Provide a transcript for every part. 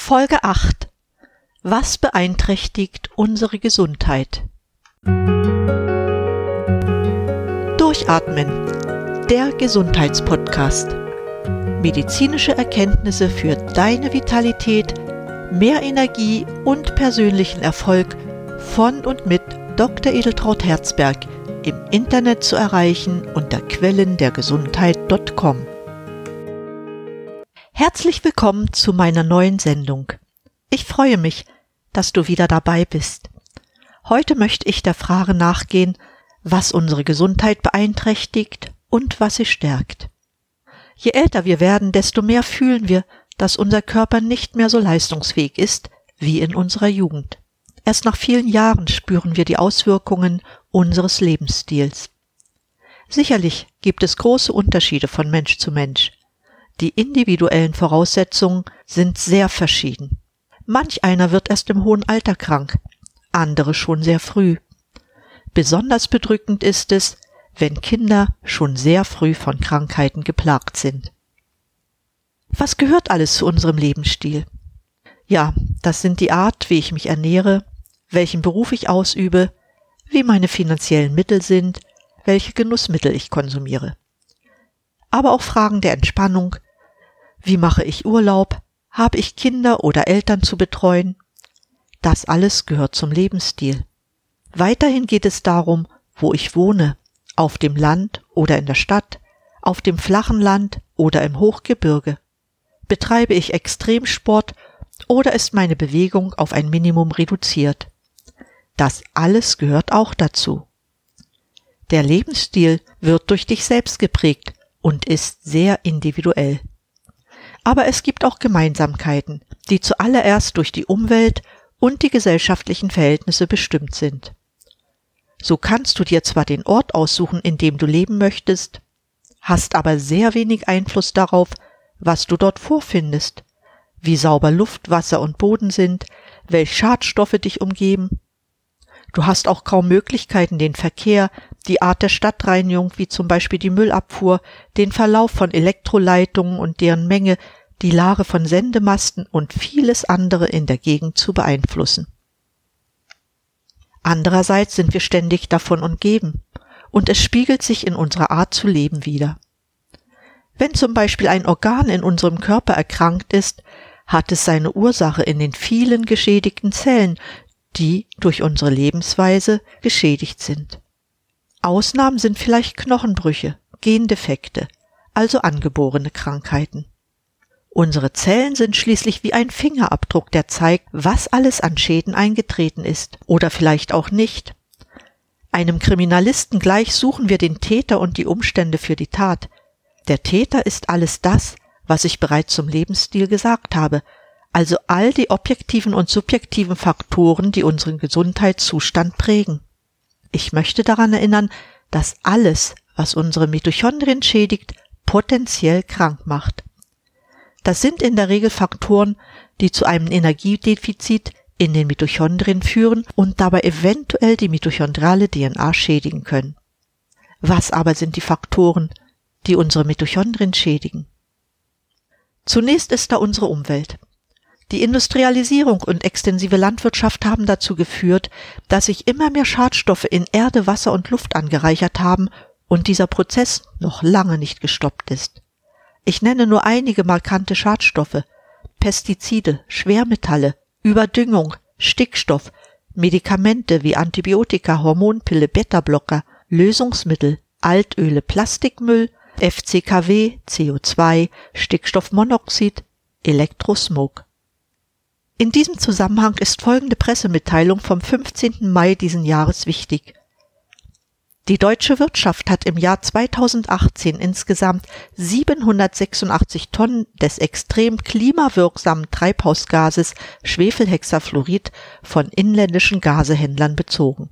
Folge 8 Was beeinträchtigt unsere Gesundheit? Durchatmen, der Gesundheitspodcast. Medizinische Erkenntnisse für deine Vitalität, mehr Energie und persönlichen Erfolg von und mit Dr. Edeltraut Herzberg im Internet zu erreichen unter quellendergesundheit.com. Herzlich willkommen zu meiner neuen Sendung. Ich freue mich, dass du wieder dabei bist. Heute möchte ich der Frage nachgehen, was unsere Gesundheit beeinträchtigt und was sie stärkt. Je älter wir werden, desto mehr fühlen wir, dass unser Körper nicht mehr so leistungsfähig ist wie in unserer Jugend. Erst nach vielen Jahren spüren wir die Auswirkungen unseres Lebensstils. Sicherlich gibt es große Unterschiede von Mensch zu Mensch. Die individuellen Voraussetzungen sind sehr verschieden. Manch einer wird erst im hohen Alter krank, andere schon sehr früh. Besonders bedrückend ist es, wenn Kinder schon sehr früh von Krankheiten geplagt sind. Was gehört alles zu unserem Lebensstil? Ja, das sind die Art, wie ich mich ernähre, welchen Beruf ich ausübe, wie meine finanziellen Mittel sind, welche Genussmittel ich konsumiere. Aber auch Fragen der Entspannung, wie mache ich Urlaub? Habe ich Kinder oder Eltern zu betreuen? Das alles gehört zum Lebensstil. Weiterhin geht es darum, wo ich wohne, auf dem Land oder in der Stadt, auf dem flachen Land oder im Hochgebirge. Betreibe ich Extremsport oder ist meine Bewegung auf ein Minimum reduziert? Das alles gehört auch dazu. Der Lebensstil wird durch dich selbst geprägt und ist sehr individuell. Aber es gibt auch Gemeinsamkeiten, die zuallererst durch die Umwelt und die gesellschaftlichen Verhältnisse bestimmt sind. So kannst du dir zwar den Ort aussuchen, in dem du leben möchtest, hast aber sehr wenig Einfluss darauf, was du dort vorfindest, wie sauber Luft, Wasser und Boden sind, welche Schadstoffe dich umgeben. Du hast auch kaum Möglichkeiten, den Verkehr, die Art der Stadtreinigung, wie zum Beispiel die Müllabfuhr, den Verlauf von Elektroleitungen und deren Menge die Lage von Sendemasten und vieles andere in der Gegend zu beeinflussen. Andererseits sind wir ständig davon umgeben, und es spiegelt sich in unserer Art zu leben wider. Wenn zum Beispiel ein Organ in unserem Körper erkrankt ist, hat es seine Ursache in den vielen geschädigten Zellen, die durch unsere Lebensweise geschädigt sind. Ausnahmen sind vielleicht Knochenbrüche, Gendefekte, also angeborene Krankheiten. Unsere Zellen sind schließlich wie ein Fingerabdruck, der zeigt, was alles an Schäden eingetreten ist oder vielleicht auch nicht. Einem Kriminalisten gleich suchen wir den Täter und die Umstände für die Tat. Der Täter ist alles das, was ich bereits zum Lebensstil gesagt habe, also all die objektiven und subjektiven Faktoren, die unseren Gesundheitszustand prägen. Ich möchte daran erinnern, dass alles, was unsere Mitochondrien schädigt, potenziell krank macht. Das sind in der Regel Faktoren, die zu einem Energiedefizit in den Mitochondrien führen und dabei eventuell die mitochondriale DNA schädigen können. Was aber sind die Faktoren, die unsere Mitochondrien schädigen? Zunächst ist da unsere Umwelt. Die Industrialisierung und extensive Landwirtschaft haben dazu geführt, dass sich immer mehr Schadstoffe in Erde, Wasser und Luft angereichert haben und dieser Prozess noch lange nicht gestoppt ist. Ich nenne nur einige markante Schadstoffe. Pestizide, Schwermetalle, Überdüngung, Stickstoff, Medikamente wie Antibiotika, Hormonpille, Beta-Blocker, Lösungsmittel, Altöle, Plastikmüll, FCKW, CO2, Stickstoffmonoxid, Elektrosmog. In diesem Zusammenhang ist folgende Pressemitteilung vom 15. Mai diesen Jahres wichtig. Die deutsche Wirtschaft hat im Jahr 2018 insgesamt 786 Tonnen des extrem klimawirksamen Treibhausgases Schwefelhexafluorid von inländischen Gasehändlern bezogen.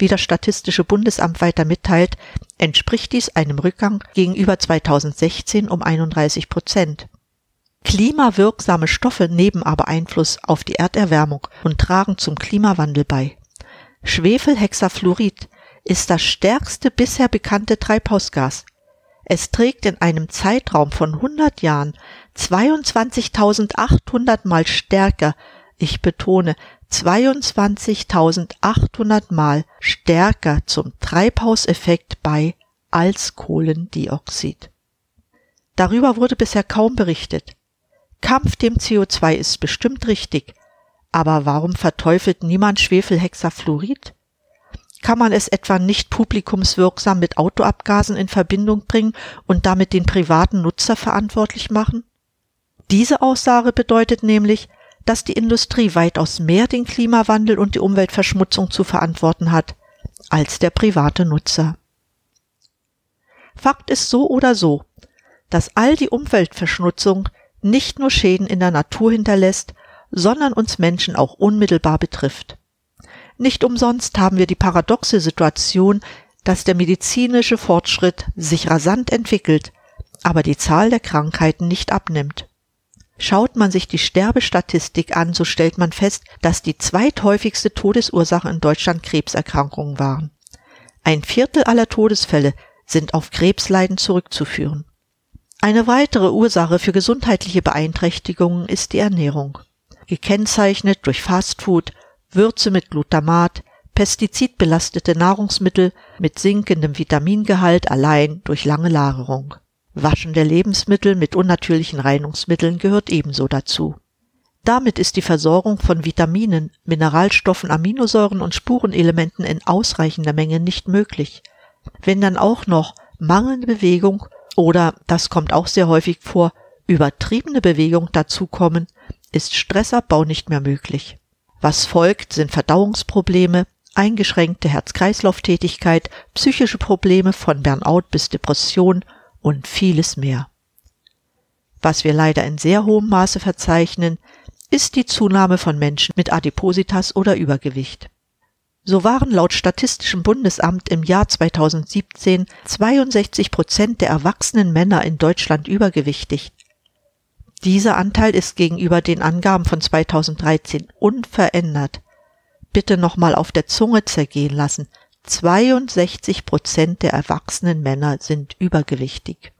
Wie das Statistische Bundesamt weiter mitteilt, entspricht dies einem Rückgang gegenüber 2016 um 31 Prozent. Klimawirksame Stoffe nehmen aber Einfluss auf die Erderwärmung und tragen zum Klimawandel bei. Schwefelhexafluorid ist das stärkste bisher bekannte Treibhausgas. Es trägt in einem Zeitraum von 100 Jahren 22.800 mal stärker, ich betone 22.800 mal stärker zum Treibhauseffekt bei als Kohlendioxid. Darüber wurde bisher kaum berichtet. Kampf dem CO2 ist bestimmt richtig, aber warum verteufelt niemand Schwefelhexafluorid? Kann man es etwa nicht publikumswirksam mit Autoabgasen in Verbindung bringen und damit den privaten Nutzer verantwortlich machen? Diese Aussage bedeutet nämlich, dass die Industrie weitaus mehr den Klimawandel und die Umweltverschmutzung zu verantworten hat als der private Nutzer. Fakt ist so oder so, dass all die Umweltverschmutzung nicht nur Schäden in der Natur hinterlässt, sondern uns Menschen auch unmittelbar betrifft. Nicht umsonst haben wir die paradoxe Situation, dass der medizinische Fortschritt sich rasant entwickelt, aber die Zahl der Krankheiten nicht abnimmt. Schaut man sich die Sterbestatistik an, so stellt man fest, dass die zweithäufigste Todesursache in Deutschland Krebserkrankungen waren. Ein Viertel aller Todesfälle sind auf Krebsleiden zurückzuführen. Eine weitere Ursache für gesundheitliche Beeinträchtigungen ist die Ernährung, gekennzeichnet durch Fastfood, Würze mit Glutamat, pestizidbelastete Nahrungsmittel mit sinkendem Vitamingehalt allein durch lange Lagerung. Waschen der Lebensmittel mit unnatürlichen Reinigungsmitteln gehört ebenso dazu. Damit ist die Versorgung von Vitaminen, Mineralstoffen, Aminosäuren und Spurenelementen in ausreichender Menge nicht möglich. Wenn dann auch noch mangelnde Bewegung oder, das kommt auch sehr häufig vor, übertriebene Bewegung dazukommen, ist Stressabbau nicht mehr möglich. Was folgt, sind Verdauungsprobleme, eingeschränkte Herz-Kreislauf-Tätigkeit, psychische Probleme von Burnout bis Depression und vieles mehr. Was wir leider in sehr hohem Maße verzeichnen, ist die Zunahme von Menschen mit Adipositas oder Übergewicht. So waren laut Statistischem Bundesamt im Jahr 2017 62 Prozent der erwachsenen Männer in Deutschland übergewichtig. Dieser Anteil ist gegenüber den Angaben von 2013 unverändert. Bitte nochmal auf der Zunge zergehen lassen. 62 Prozent der erwachsenen Männer sind übergewichtig.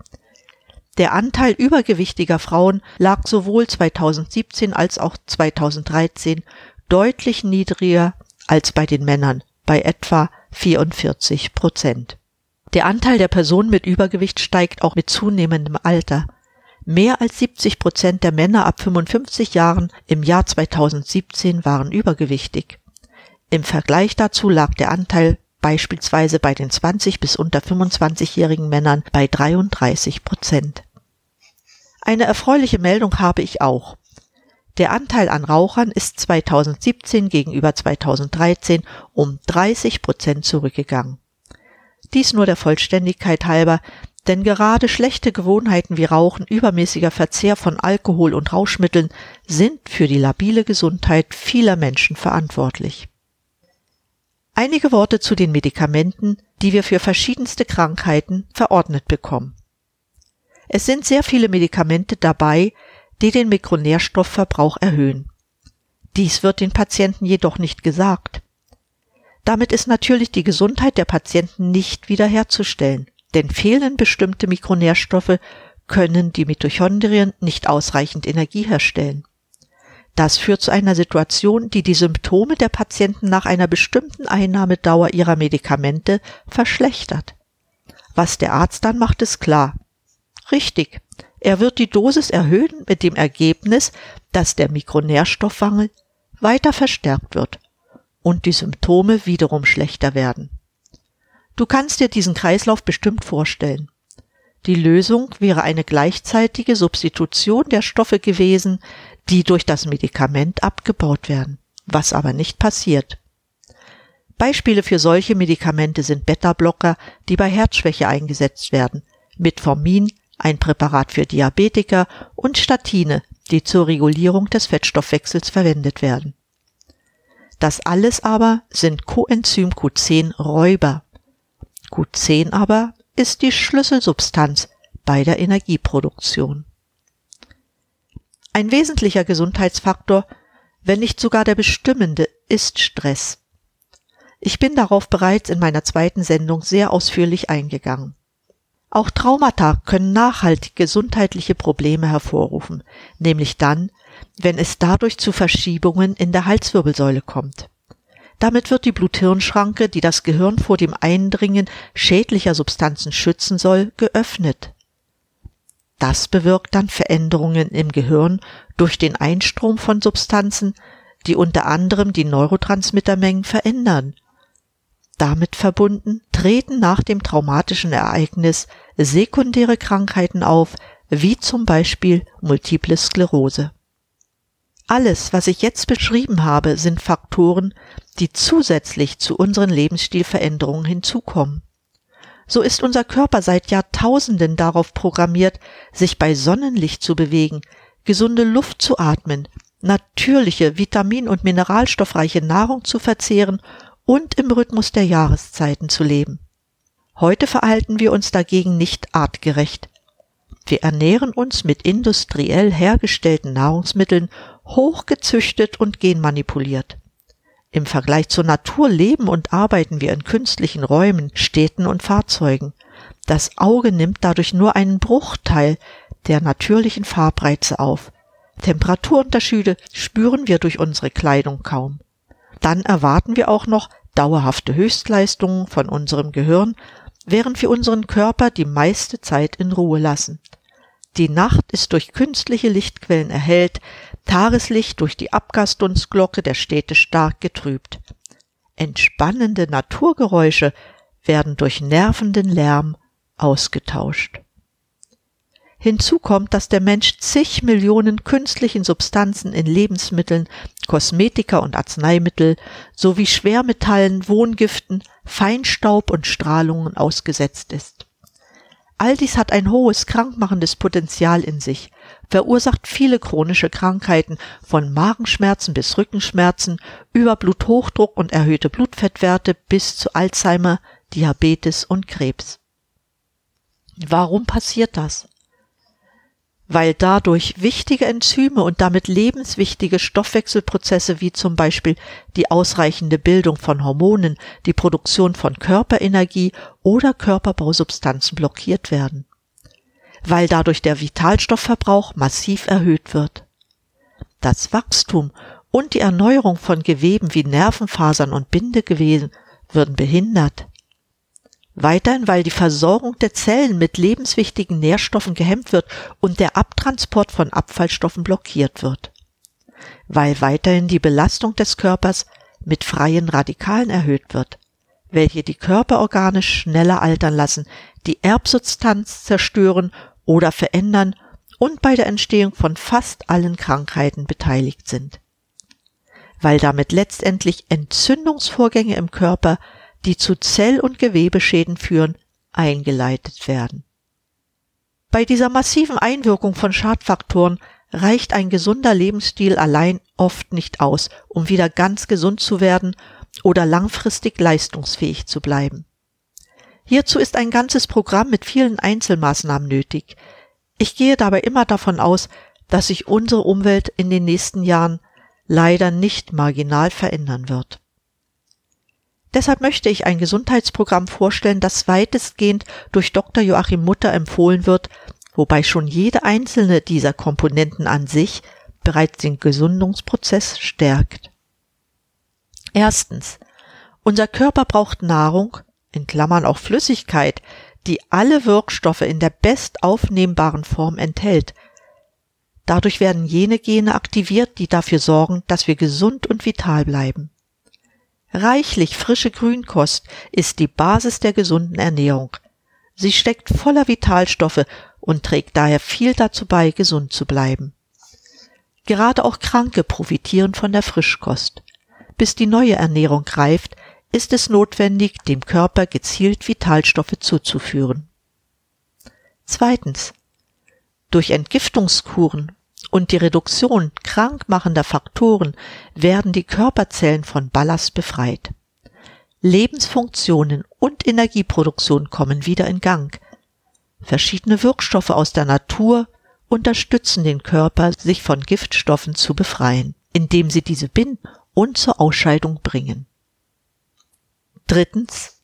Der Anteil übergewichtiger Frauen lag sowohl 2017 als auch 2013 deutlich niedriger als bei den Männern bei etwa 44 Prozent. Der Anteil der Personen mit Übergewicht steigt auch mit zunehmendem Alter. Mehr als 70 Prozent der Männer ab 55 Jahren im Jahr 2017 waren übergewichtig. Im Vergleich dazu lag der Anteil beispielsweise bei den 20 bis unter 25-jährigen Männern bei 33 Prozent. Eine erfreuliche Meldung habe ich auch. Der Anteil an Rauchern ist 2017 gegenüber 2013 um 30 Prozent zurückgegangen. Dies nur der Vollständigkeit halber, denn gerade schlechte Gewohnheiten wie Rauchen, übermäßiger Verzehr von Alkohol und Rauschmitteln sind für die labile Gesundheit vieler Menschen verantwortlich. Einige Worte zu den Medikamenten, die wir für verschiedenste Krankheiten verordnet bekommen. Es sind sehr viele Medikamente dabei, die den Mikronährstoffverbrauch erhöhen. Dies wird den Patienten jedoch nicht gesagt. Damit ist natürlich die Gesundheit der Patienten nicht wiederherzustellen, denn fehlen bestimmte Mikronährstoffe, können die Mitochondrien nicht ausreichend Energie herstellen. Das führt zu einer Situation, die die Symptome der Patienten nach einer bestimmten Einnahmedauer ihrer Medikamente verschlechtert. Was der Arzt dann macht, ist klar. Richtig, er wird die Dosis erhöhen mit dem Ergebnis, dass der Mikronährstoffmangel weiter verstärkt wird und die Symptome wiederum schlechter werden. Du kannst dir diesen Kreislauf bestimmt vorstellen. Die Lösung wäre eine gleichzeitige Substitution der Stoffe gewesen, die durch das Medikament abgebaut werden, was aber nicht passiert. Beispiele für solche Medikamente sind Beta-Blocker, die bei Herzschwäche eingesetzt werden, Metformin, ein Präparat für Diabetiker und Statine, die zur Regulierung des Fettstoffwechsels verwendet werden. Das alles aber sind Coenzym Q10 Räuber. Q10 aber ist die Schlüsselsubstanz bei der Energieproduktion. Ein wesentlicher Gesundheitsfaktor, wenn nicht sogar der bestimmende, ist Stress. Ich bin darauf bereits in meiner zweiten Sendung sehr ausführlich eingegangen. Auch Traumata können nachhaltig gesundheitliche Probleme hervorrufen, nämlich dann, wenn es dadurch zu Verschiebungen in der Halswirbelsäule kommt. Damit wird die Blut-Hirn-Schranke, die das Gehirn vor dem Eindringen schädlicher Substanzen schützen soll, geöffnet. Das bewirkt dann Veränderungen im Gehirn durch den Einstrom von Substanzen, die unter anderem die Neurotransmittermengen verändern. Damit verbunden treten nach dem traumatischen Ereignis sekundäre Krankheiten auf, wie zum Beispiel Multiple Sklerose. Alles, was ich jetzt beschrieben habe, sind Faktoren, die zusätzlich zu unseren Lebensstilveränderungen hinzukommen. So ist unser Körper seit Jahrtausenden darauf programmiert, sich bei Sonnenlicht zu bewegen, gesunde Luft zu atmen, natürliche, vitamin- und mineralstoffreiche Nahrung zu verzehren und im Rhythmus der Jahreszeiten zu leben. Heute verhalten wir uns dagegen nicht artgerecht. Wir ernähren uns mit industriell hergestellten Nahrungsmitteln hochgezüchtet und genmanipuliert. Im Vergleich zur Natur leben und arbeiten wir in künstlichen Räumen, Städten und Fahrzeugen. Das Auge nimmt dadurch nur einen Bruchteil der natürlichen Farbreize auf. Temperaturunterschiede spüren wir durch unsere Kleidung kaum. Dann erwarten wir auch noch dauerhafte Höchstleistungen von unserem Gehirn, während wir unseren Körper die meiste Zeit in Ruhe lassen. Die Nacht ist durch künstliche Lichtquellen erhellt, Tageslicht durch die Abgasdunstglocke der Städte stark getrübt. Entspannende Naturgeräusche werden durch nervenden Lärm ausgetauscht. Hinzu kommt, dass der Mensch zig Millionen künstlichen Substanzen in Lebensmitteln, Kosmetika und Arzneimittel sowie Schwermetallen, Wohngiften, Feinstaub und Strahlungen ausgesetzt ist. All dies hat ein hohes krankmachendes Potenzial in sich, verursacht viele chronische Krankheiten von Magenschmerzen bis Rückenschmerzen über Bluthochdruck und erhöhte Blutfettwerte bis zu Alzheimer, Diabetes und Krebs. Warum passiert das? Weil dadurch wichtige Enzyme und damit lebenswichtige Stoffwechselprozesse wie zum Beispiel die ausreichende Bildung von Hormonen, die Produktion von Körperenergie oder Körperbausubstanzen blockiert werden, weil dadurch der Vitalstoffverbrauch massiv erhöht wird. Das Wachstum und die Erneuerung von Geweben wie Nervenfasern und Bindegeweben würden behindert. Weiterhin, weil die Versorgung der Zellen mit lebenswichtigen Nährstoffen gehemmt wird und der Abtransport von Abfallstoffen blockiert wird. Weil weiterhin die Belastung des Körpers mit freien Radikalen erhöht wird, welche die Körperorgane schneller altern lassen, die Erbsubstanz zerstören oder verändern und bei der Entstehung von fast allen Krankheiten beteiligt sind. Weil damit letztendlich Entzündungsvorgänge im Körper die zu Zell- und Gewebeschäden führen, eingeleitet werden. Bei dieser massiven Einwirkung von Schadfaktoren reicht ein gesunder Lebensstil allein oft nicht aus, um wieder ganz gesund zu werden oder langfristig leistungsfähig zu bleiben. Hierzu ist ein ganzes Programm mit vielen Einzelmaßnahmen nötig. Ich gehe dabei immer davon aus, dass sich unsere Umwelt in den nächsten Jahren leider nicht marginal verändern wird. Deshalb möchte ich ein Gesundheitsprogramm vorstellen, das weitestgehend durch Dr. Joachim Mutter empfohlen wird, wobei schon jede einzelne dieser Komponenten an sich bereits den Gesundungsprozess stärkt. Erstens. Unser Körper braucht Nahrung, in Klammern auch Flüssigkeit, die alle Wirkstoffe in der bestaufnehmbaren Form enthält. Dadurch werden jene Gene aktiviert, die dafür sorgen, dass wir gesund und vital bleiben. Reichlich frische Grünkost ist die Basis der gesunden Ernährung. Sie steckt voller Vitalstoffe und trägt daher viel dazu bei, gesund zu bleiben. Gerade auch Kranke profitieren von der Frischkost. Bis die neue Ernährung greift, ist es notwendig, dem Körper gezielt Vitalstoffe zuzuführen. Zweitens. Durch Entgiftungskuren und die Reduktion krankmachender Faktoren werden die Körperzellen von Ballast befreit. Lebensfunktionen und Energieproduktion kommen wieder in Gang. Verschiedene Wirkstoffe aus der Natur unterstützen den Körper, sich von Giftstoffen zu befreien, indem sie diese binden und zur Ausscheidung bringen. Drittens.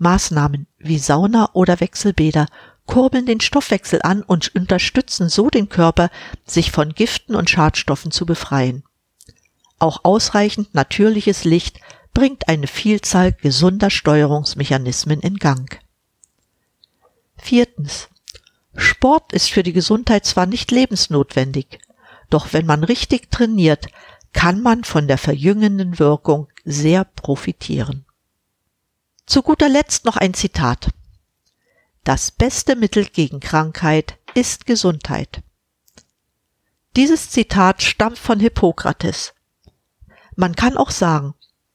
Maßnahmen wie Sauna oder Wechselbäder kurbeln den Stoffwechsel an und unterstützen so den Körper, sich von Giften und Schadstoffen zu befreien. Auch ausreichend natürliches Licht bringt eine Vielzahl gesunder Steuerungsmechanismen in Gang. Viertens. Sport ist für die Gesundheit zwar nicht lebensnotwendig, doch wenn man richtig trainiert, kann man von der verjüngenden Wirkung sehr profitieren. Zu guter Letzt noch ein Zitat. Das beste Mittel gegen Krankheit ist Gesundheit. Dieses Zitat stammt von Hippokrates. Man kann auch sagen,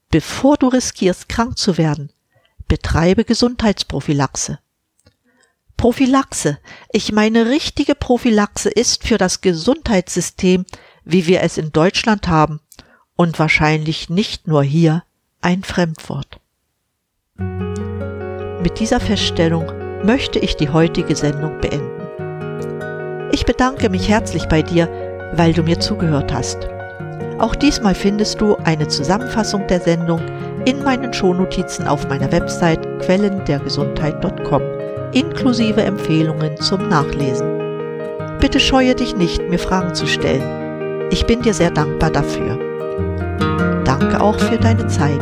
bevor du riskierst, krank zu werden, betreibe Gesundheitsprophylaxe. Prophylaxe, ich meine richtige Prophylaxe ist für das Gesundheitssystem, wie wir es in Deutschland haben, und wahrscheinlich nicht nur hier, ein Fremdwort. Mit dieser Feststellung möchte ich die heutige Sendung beenden. Ich bedanke mich herzlich bei dir, weil du mir zugehört hast. Auch diesmal findest du eine Zusammenfassung der Sendung in meinen Shownotizen auf meiner Website quellendergesundheit.com inklusive Empfehlungen zum Nachlesen. Bitte scheue dich nicht, mir Fragen zu stellen. Ich bin dir sehr dankbar dafür. Danke auch für deine Zeit.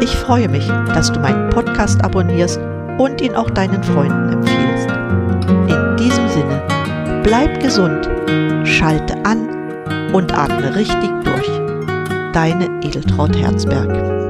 Ich freue mich, dass du meinen Podcast abonnierst und ihn auch deinen Freunden empfiehlst. In diesem Sinne, bleib gesund, schalte an und atme richtig durch. Deine Edeltraut Herzberg.